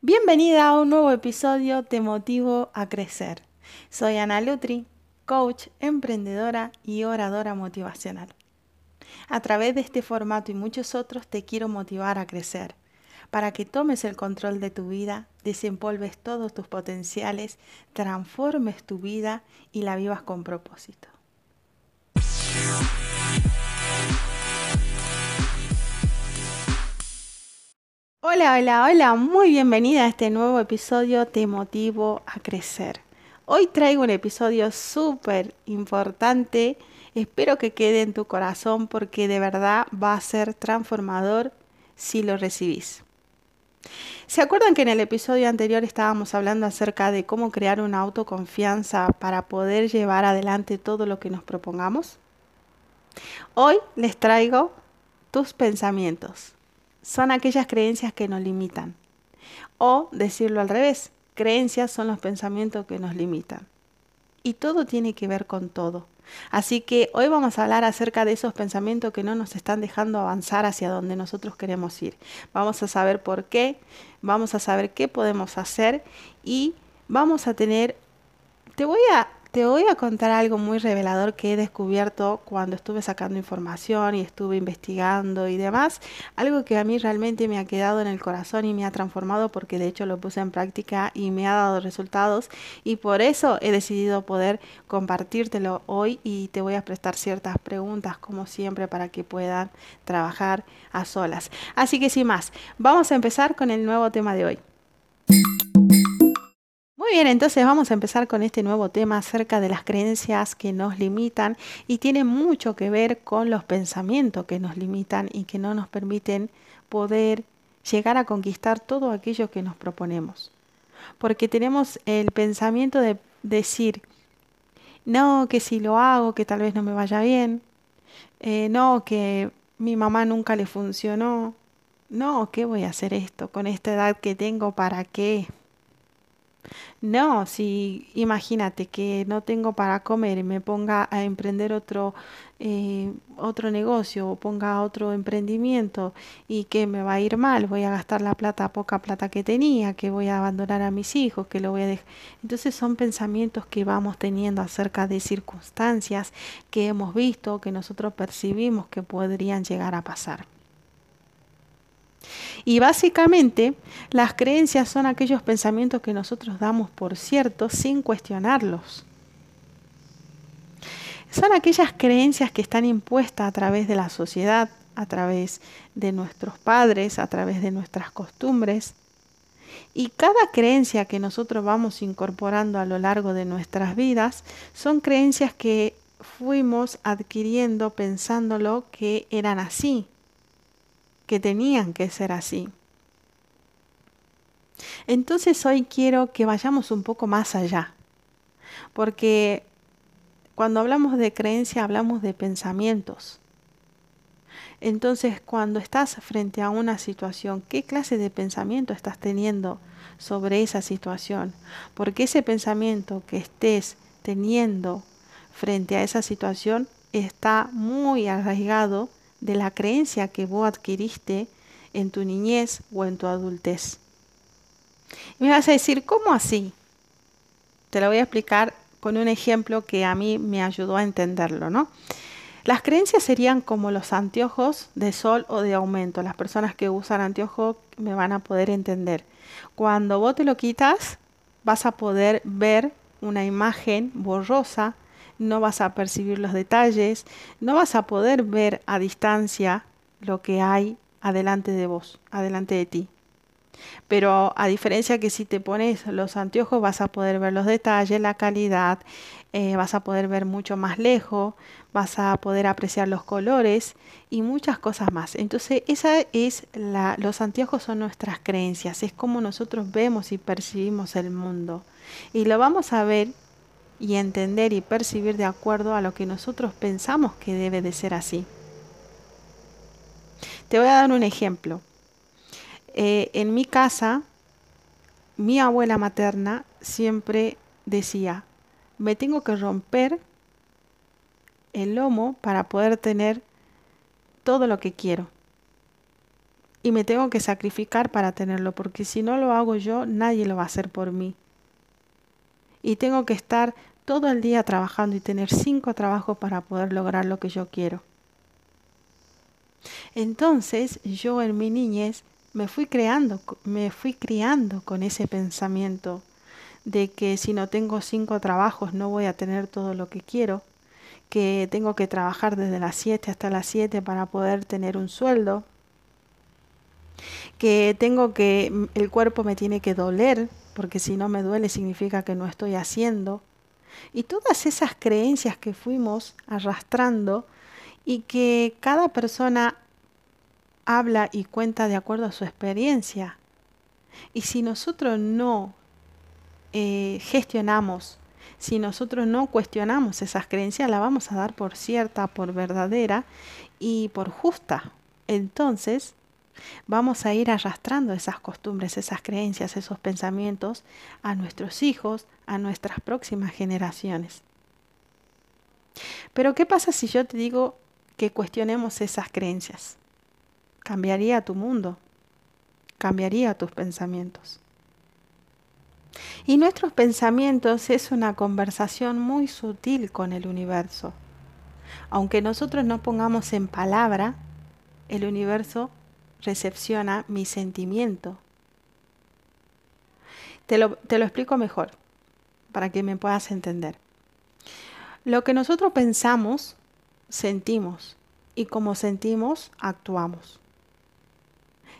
Bienvenida a un nuevo episodio Te Motivo a Crecer. Soy Ana Lutri, coach, emprendedora y oradora motivacional. A través de este formato y muchos otros te quiero motivar a crecer, para que tomes el control de tu vida, desempolves todos tus potenciales, transformes tu vida y la vivas con propósito. Hola, hola, hola, muy bienvenida a este nuevo episodio Te motivo a crecer. Hoy traigo un episodio súper importante, espero que quede en tu corazón porque de verdad va a ser transformador si lo recibís. ¿Se acuerdan que en el episodio anterior estábamos hablando acerca de cómo crear una autoconfianza para poder llevar adelante todo lo que nos propongamos? Hoy les traigo tus pensamientos son aquellas creencias que nos limitan. O decirlo al revés, creencias son los pensamientos que nos limitan. Y todo tiene que ver con todo. Así que hoy vamos a hablar acerca de esos pensamientos que no nos están dejando avanzar hacia donde nosotros queremos ir. Vamos a saber por qué, vamos a saber qué podemos hacer y vamos a tener, te voy a te voy a contar algo muy revelador que he descubierto cuando estuve sacando información y estuve investigando y demás. Algo que a mí realmente me ha quedado en el corazón y me ha transformado porque de hecho lo puse en práctica y me ha dado resultados y por eso he decidido poder compartírtelo hoy y te voy a prestar ciertas preguntas como siempre para que puedan trabajar a solas. Así que sin más, vamos a empezar con el nuevo tema de hoy. Muy bien, entonces vamos a empezar con este nuevo tema acerca de las creencias que nos limitan y tiene mucho que ver con los pensamientos que nos limitan y que no nos permiten poder llegar a conquistar todo aquello que nos proponemos. Porque tenemos el pensamiento de decir, no, que si lo hago, que tal vez no me vaya bien, eh, no, que mi mamá nunca le funcionó, no, ¿qué voy a hacer esto con esta edad que tengo? ¿Para qué? No, si imagínate que no tengo para comer y me ponga a emprender otro, eh, otro negocio o ponga otro emprendimiento y que me va a ir mal, voy a gastar la plata, poca plata que tenía, que voy a abandonar a mis hijos, que lo voy a dejar. Entonces son pensamientos que vamos teniendo acerca de circunstancias que hemos visto, que nosotros percibimos que podrían llegar a pasar. Y básicamente las creencias son aquellos pensamientos que nosotros damos por cierto sin cuestionarlos. Son aquellas creencias que están impuestas a través de la sociedad, a través de nuestros padres, a través de nuestras costumbres. Y cada creencia que nosotros vamos incorporando a lo largo de nuestras vidas son creencias que fuimos adquiriendo pensándolo que eran así, que tenían que ser así. Entonces hoy quiero que vayamos un poco más allá, porque cuando hablamos de creencia hablamos de pensamientos. Entonces, cuando estás frente a una situación, ¿qué clase de pensamiento estás teniendo sobre esa situación? Porque ese pensamiento que estés teniendo frente a esa situación está muy arraigado de la creencia que vos adquiriste en tu niñez o en tu adultez. Y me vas a decir, ¿cómo así? Te lo voy a explicar con un ejemplo que a mí me ayudó a entenderlo, ¿no? Las creencias serían como los anteojos de sol o de aumento. Las personas que usan anteojos me van a poder entender. Cuando vos te lo quitas, vas a poder ver una imagen borrosa no vas a percibir los detalles, no vas a poder ver a distancia lo que hay adelante de vos, adelante de ti. Pero a diferencia que si te pones los anteojos vas a poder ver los detalles, la calidad, eh, vas a poder ver mucho más lejos, vas a poder apreciar los colores y muchas cosas más. Entonces, esa es la, los anteojos son nuestras creencias, es como nosotros vemos y percibimos el mundo. Y lo vamos a ver y entender y percibir de acuerdo a lo que nosotros pensamos que debe de ser así. Te voy a dar un ejemplo. Eh, en mi casa, mi abuela materna siempre decía, me tengo que romper el lomo para poder tener todo lo que quiero. y me tengo que sacrificar para tenerlo, porque si no lo hago yo, nadie lo va a hacer por mí. Y tengo que estar todo el día trabajando y tener cinco trabajos para poder lograr lo que yo quiero. Entonces yo en mi niñez me fui creando, me fui criando con ese pensamiento de que si no tengo cinco trabajos no voy a tener todo lo que quiero, que tengo que trabajar desde las 7 hasta las 7 para poder tener un sueldo, que tengo que, el cuerpo me tiene que doler, porque si no me duele significa que no estoy haciendo. Y todas esas creencias que fuimos arrastrando y que cada persona habla y cuenta de acuerdo a su experiencia. Y si nosotros no eh, gestionamos, si nosotros no cuestionamos esas creencias, la vamos a dar por cierta, por verdadera y por justa. Entonces, Vamos a ir arrastrando esas costumbres, esas creencias, esos pensamientos a nuestros hijos, a nuestras próximas generaciones. Pero ¿qué pasa si yo te digo que cuestionemos esas creencias? Cambiaría tu mundo, cambiaría tus pensamientos. Y nuestros pensamientos es una conversación muy sutil con el universo. Aunque nosotros no pongamos en palabra, el universo recepciona mi sentimiento. Te lo, te lo explico mejor para que me puedas entender. Lo que nosotros pensamos, sentimos y como sentimos, actuamos.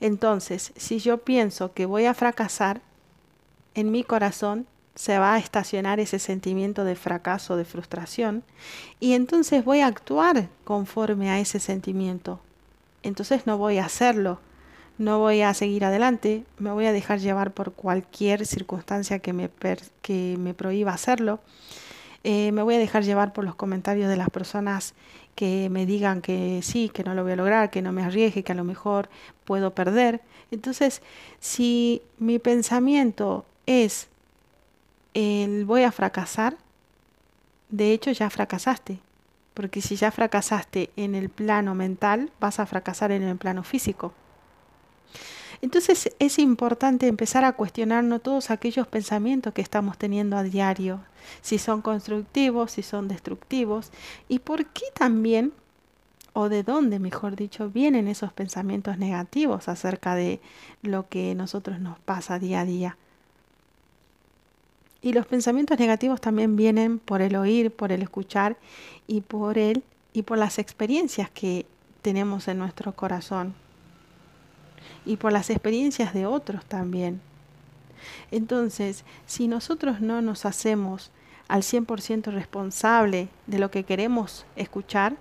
Entonces, si yo pienso que voy a fracasar, en mi corazón se va a estacionar ese sentimiento de fracaso, de frustración, y entonces voy a actuar conforme a ese sentimiento entonces no voy a hacerlo, no voy a seguir adelante, me voy a dejar llevar por cualquier circunstancia que me, que me prohíba hacerlo, eh, me voy a dejar llevar por los comentarios de las personas que me digan que sí, que no lo voy a lograr, que no me arriesgue, que a lo mejor puedo perder. Entonces, si mi pensamiento es el voy a fracasar, de hecho ya fracasaste, porque si ya fracasaste en el plano mental, vas a fracasar en el plano físico. Entonces es importante empezar a cuestionarnos todos aquellos pensamientos que estamos teniendo a diario, si son constructivos, si son destructivos, y por qué también, o de dónde, mejor dicho, vienen esos pensamientos negativos acerca de lo que nosotros nos pasa día a día. Y los pensamientos negativos también vienen por el oír, por el escuchar y por él y por las experiencias que tenemos en nuestro corazón y por las experiencias de otros también. Entonces, si nosotros no nos hacemos al 100% responsable de lo que queremos escuchar,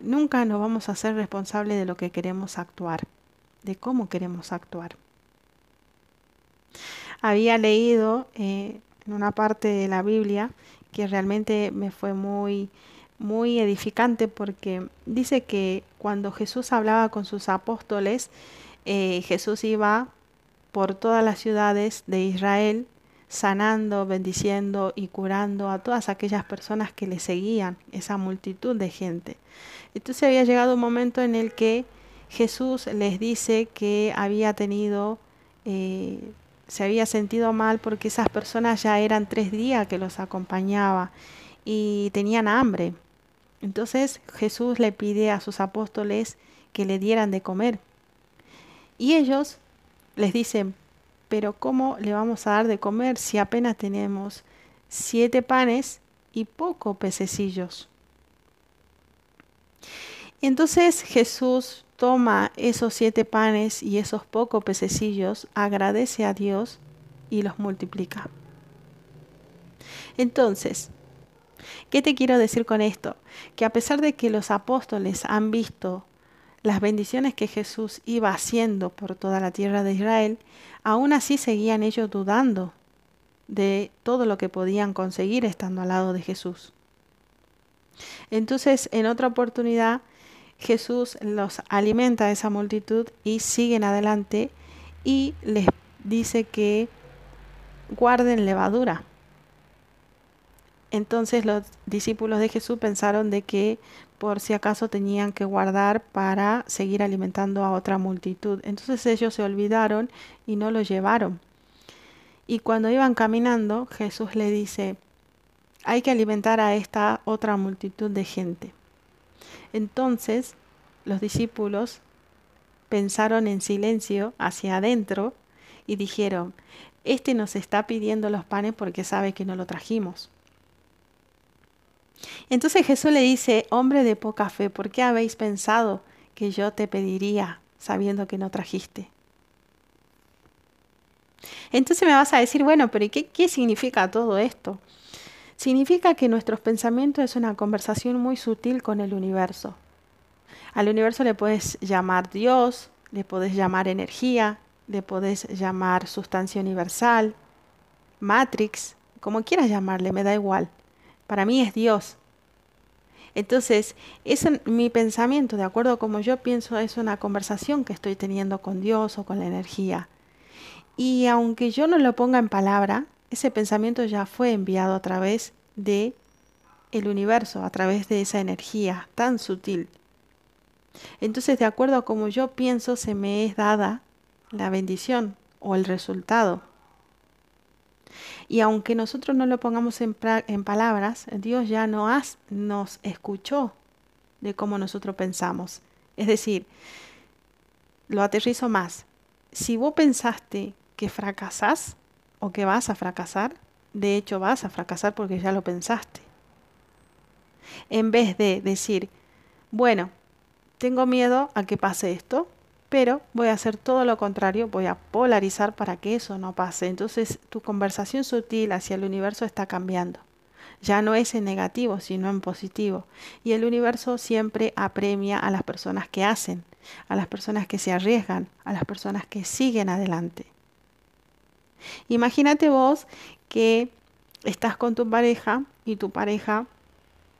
nunca nos vamos a ser responsables de lo que queremos actuar, de cómo queremos actuar había leído eh, en una parte de la Biblia que realmente me fue muy, muy edificante porque dice que cuando Jesús hablaba con sus apóstoles, eh, Jesús iba por todas las ciudades de Israel sanando, bendiciendo y curando a todas aquellas personas que le seguían, esa multitud de gente. Entonces había llegado un momento en el que Jesús les dice que había tenido eh, se había sentido mal porque esas personas ya eran tres días que los acompañaba y tenían hambre. Entonces Jesús le pide a sus apóstoles que le dieran de comer. Y ellos les dicen, pero ¿cómo le vamos a dar de comer si apenas tenemos siete panes y poco pececillos? Entonces Jesús toma esos siete panes y esos pocos pececillos, agradece a Dios y los multiplica. Entonces, ¿qué te quiero decir con esto? Que a pesar de que los apóstoles han visto las bendiciones que Jesús iba haciendo por toda la tierra de Israel, aún así seguían ellos dudando de todo lo que podían conseguir estando al lado de Jesús. Entonces, en otra oportunidad, Jesús los alimenta a esa multitud y siguen adelante y les dice que guarden levadura. Entonces los discípulos de Jesús pensaron de que por si acaso tenían que guardar para seguir alimentando a otra multitud. Entonces ellos se olvidaron y no lo llevaron. Y cuando iban caminando, Jesús le dice, hay que alimentar a esta otra multitud de gente. Entonces los discípulos pensaron en silencio hacia adentro y dijeron, este nos está pidiendo los panes porque sabe que no lo trajimos. Entonces Jesús le dice, hombre de poca fe, ¿por qué habéis pensado que yo te pediría sabiendo que no trajiste? Entonces me vas a decir, bueno, pero ¿qué, qué significa todo esto? Significa que nuestros pensamientos es una conversación muy sutil con el universo. Al universo le puedes llamar Dios, le puedes llamar energía, le puedes llamar sustancia universal, Matrix, como quieras llamarle, me da igual. Para mí es Dios. Entonces, es mi pensamiento, de acuerdo a como yo pienso, es una conversación que estoy teniendo con Dios o con la energía. Y aunque yo no lo ponga en palabra, ese pensamiento ya fue enviado a través de el universo, a través de esa energía tan sutil. Entonces, de acuerdo a como yo pienso, se me es dada la bendición o el resultado. Y aunque nosotros no lo pongamos en, palabras, Dios ya no nos escuchó de cómo nosotros pensamos. Es decir, lo aterrizo más. Si vos pensaste que fracasás o que vas a fracasar, de hecho vas a fracasar porque ya lo pensaste. En vez de decir, bueno, tengo miedo a que pase esto, pero voy a hacer todo lo contrario, voy a polarizar para que eso no pase. Entonces tu conversación sutil hacia el universo está cambiando. Ya no es en negativo, sino en positivo. Y el universo siempre apremia a las personas que hacen, a las personas que se arriesgan, a las personas que siguen adelante. Imagínate vos que estás con tu pareja y tu pareja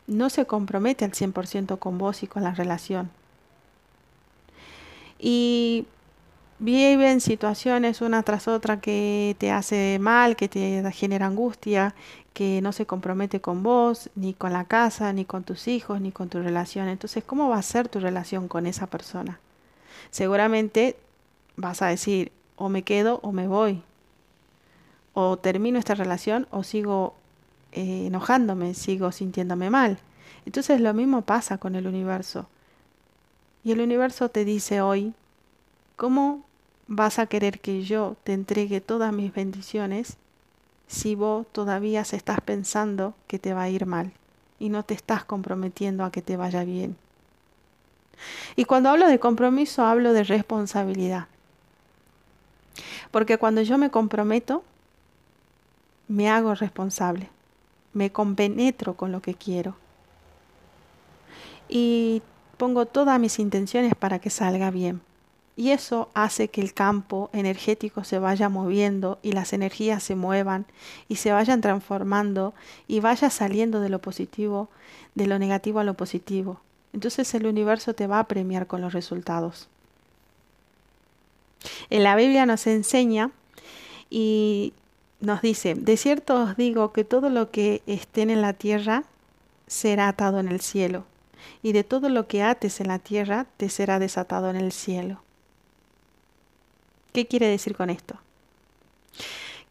no se compromete al 100% con vos y con la relación y viven situaciones una tras otra que te hace mal, que te genera angustia, que no se compromete con vos, ni con la casa, ni con tus hijos, ni con tu relación. Entonces, ¿cómo va a ser tu relación con esa persona? Seguramente vas a decir, o me quedo o me voy, o termino esta relación o sigo eh, enojándome, sigo sintiéndome mal. Entonces lo mismo pasa con el universo. Y el universo te dice hoy, ¿cómo vas a querer que yo te entregue todas mis bendiciones si vos todavía se estás pensando que te va a ir mal y no te estás comprometiendo a que te vaya bien? Y cuando hablo de compromiso, hablo de responsabilidad. Porque cuando yo me comprometo, me hago responsable, me compenetro con lo que quiero. Y pongo todas mis intenciones para que salga bien. Y eso hace que el campo energético se vaya moviendo y las energías se muevan y se vayan transformando y vaya saliendo de lo positivo, de lo negativo a lo positivo. Entonces el universo te va a premiar con los resultados. En la Biblia nos enseña y nos dice, de cierto os digo que todo lo que esté en la tierra será atado en el cielo y de todo lo que ates en la tierra te será desatado en el cielo. ¿Qué quiere decir con esto?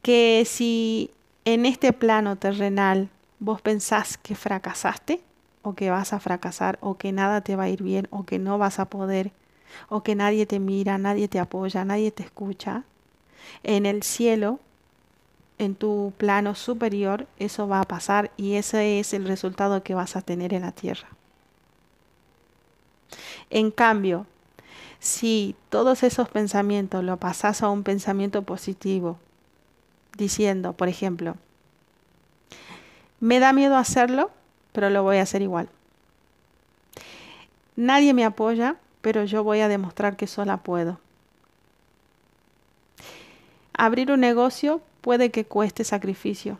Que si en este plano terrenal vos pensás que fracasaste, o que vas a fracasar, o que nada te va a ir bien, o que no vas a poder, o que nadie te mira, nadie te apoya, nadie te escucha, en el cielo, en tu plano superior, eso va a pasar y ese es el resultado que vas a tener en la tierra. En cambio, si todos esos pensamientos lo pasas a un pensamiento positivo, diciendo, por ejemplo, me da miedo hacerlo, pero lo voy a hacer igual. Nadie me apoya, pero yo voy a demostrar que sola puedo. Abrir un negocio puede que cueste sacrificio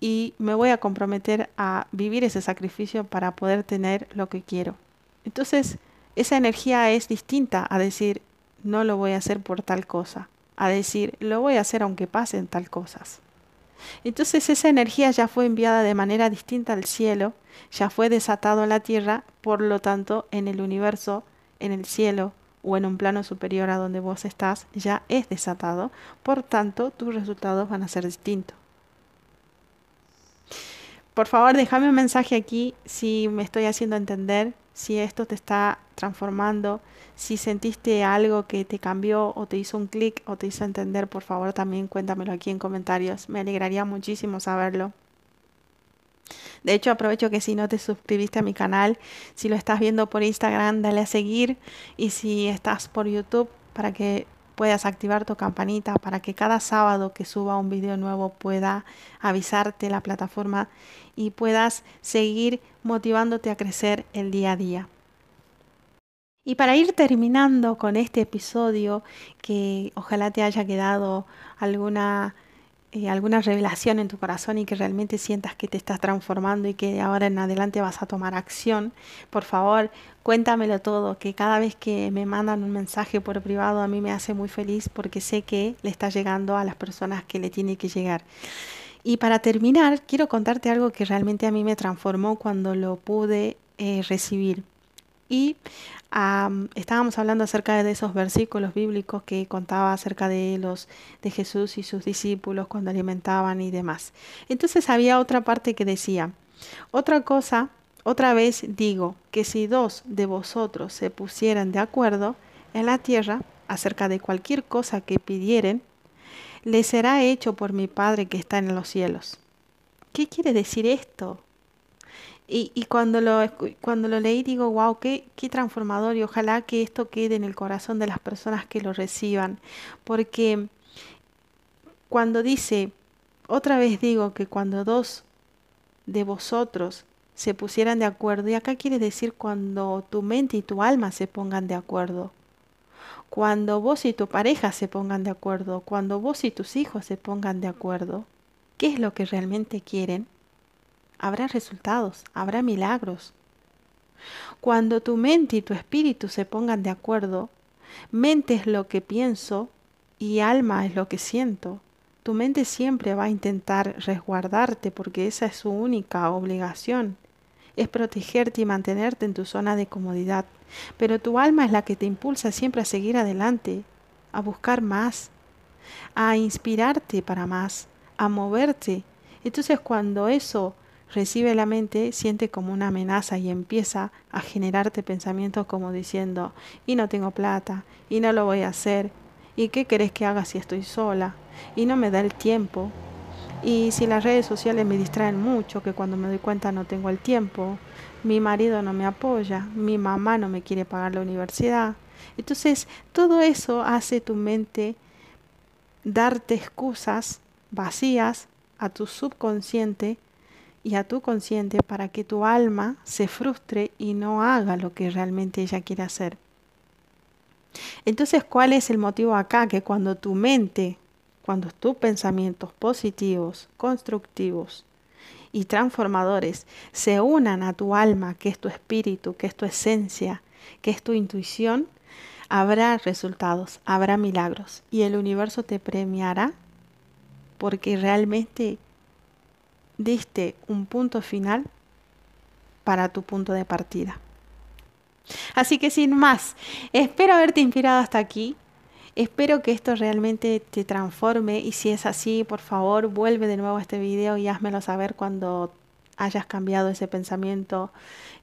y me voy a comprometer a vivir ese sacrificio para poder tener lo que quiero. Entonces, esa energía es distinta a decir, no lo voy a hacer por tal cosa, a decir, lo voy a hacer aunque pasen tal cosas. Entonces esa energía ya fue enviada de manera distinta al cielo, ya fue desatado en la tierra, por lo tanto en el universo, en el cielo o en un plano superior a donde vos estás, ya es desatado, por tanto tus resultados van a ser distintos. Por favor, déjame un mensaje aquí si me estoy haciendo entender, si esto te está transformando, si sentiste algo que te cambió o te hizo un clic o te hizo entender, por favor también cuéntamelo aquí en comentarios. Me alegraría muchísimo saberlo. De hecho, aprovecho que si no te suscribiste a mi canal, si lo estás viendo por Instagram, dale a seguir. Y si estás por YouTube, para que puedas activar tu campanita, para que cada sábado que suba un video nuevo pueda avisarte la plataforma y puedas seguir motivándote a crecer el día a día. Y para ir terminando con este episodio, que ojalá te haya quedado alguna, eh, alguna revelación en tu corazón y que realmente sientas que te estás transformando y que ahora en adelante vas a tomar acción, por favor, cuéntamelo todo, que cada vez que me mandan un mensaje por privado a mí me hace muy feliz porque sé que le está llegando a las personas que le tiene que llegar. Y para terminar, quiero contarte algo que realmente a mí me transformó cuando lo pude eh, recibir. Y estábamos hablando acerca de esos versículos bíblicos que contaba acerca de los de Jesús y sus discípulos cuando alimentaban y demás. Entonces había otra parte que decía, otra cosa, otra vez digo que si dos de vosotros se pusieran de acuerdo en la tierra acerca de cualquier cosa que pidieren, le será hecho por mi Padre que está en los cielos. ¿Qué quiere decir esto? Y, cuando, lo, cuando lo leí digo, wow, qué, qué transformador y ojalá que esto quede en el corazón de las personas que lo reciban. Porque cuando dice, otra vez digo que cuando dos de vosotros se pusieran de acuerdo, y acá quiere decir cuando tu mente y tu alma se pongan de acuerdo, cuando vos y tu pareja se pongan de acuerdo, cuando vos y tus hijos se pongan de acuerdo, ¿qué es lo que realmente quieren? Habrá resultados, habrá milagros. Cuando tu mente y tu espíritu se pongan de acuerdo, mente es lo que pienso y alma es lo que siento. Tu mente siempre va a intentar resguardarte porque esa es su única obligación, es protegerte y mantenerte en tu zona de comodidad. Pero tu alma es la que te impulsa siempre a seguir adelante, a buscar más, a inspirarte para más, a moverte. Entonces cuando eso recibe la mente, siente como una amenaza y empieza a generarte pensamientos como diciendo, y no tengo plata, y no lo voy a hacer, y qué querés que haga si estoy sola, y no me da el tiempo, y si las redes sociales me distraen mucho, que cuando me doy cuenta no tengo el tiempo, mi marido no me apoya, mi mamá no me quiere pagar la universidad. Entonces, todo eso hace tu mente darte excusas vacías a tu subconsciente y a tu consciente para que tu alma se frustre y no haga lo que realmente ella quiere hacer. Entonces, ¿cuál es el motivo acá? Que cuando tu mente, cuando tus pensamientos positivos, constructivos y transformadores se unan a tu alma, que es tu espíritu, que es tu esencia, que es tu intuición, habrá resultados, habrá milagros y el universo te premiará porque realmente diste un punto final para tu punto de partida. Así que sin más, espero haberte inspirado hasta aquí. Espero que esto realmente te transforme y si es así, por favor, vuelve de nuevo a este video y házmelo saber cuando hayas cambiado ese pensamiento,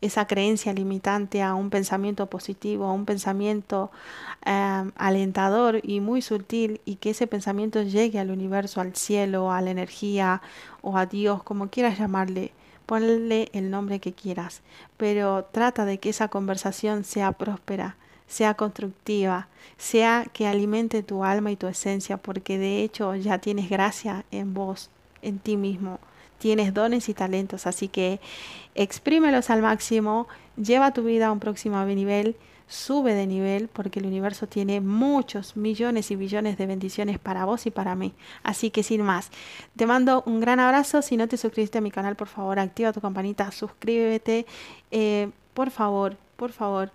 esa creencia limitante a un pensamiento positivo, a un pensamiento em, alentador y muy sutil y que ese pensamiento llegue al universo, al cielo, a la energía o a Dios, como quieras llamarle. Ponle el nombre que quieras, pero trata de que esa conversación sea próspera, sea constructiva, sea que alimente tu alma y tu esencia, porque de hecho ya tienes gracia en vos, en ti mismo tienes dones y talentos, así que exprímelos al máximo, lleva tu vida a un próximo nivel, sube de nivel, porque el universo tiene muchos millones y billones de bendiciones para vos y para mí. Así que sin más, te mando un gran abrazo. Si no te suscribiste a mi canal, por favor, activa tu campanita, suscríbete. Eh, por favor, por favor,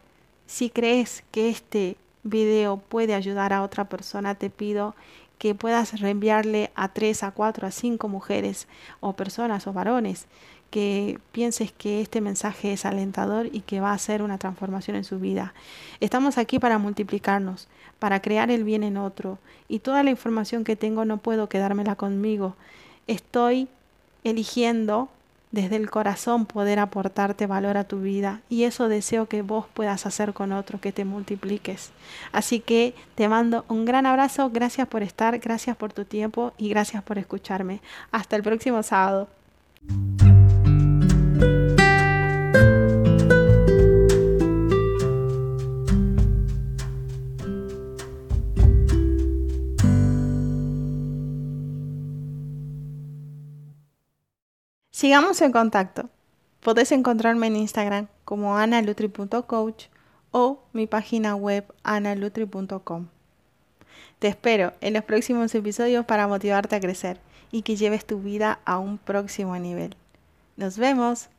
si crees que este video puede ayudar a otra persona, te pido que puedas reenviarle a tres, a cuatro, a cinco mujeres o personas o varones que pienses que este mensaje es alentador y que va a hacer una transformación en su vida. Estamos aquí para multiplicarnos, para crear el bien en otro. Y toda la información que tengo no puedo quedármela conmigo. Estoy eligiendo desde el corazón poder aportarte valor a tu vida y eso deseo que vos puedas hacer con otro, que te multipliques. Así que te mando un gran abrazo, gracias por estar, gracias por tu tiempo y gracias por escucharme. Hasta el próximo sábado. Sigamos en contacto. Podés encontrarme en Instagram como analutri.coach o mi página web analutri.com. Te espero en los próximos episodios para motivarte a crecer y que lleves tu vida a un próximo nivel. Nos vemos.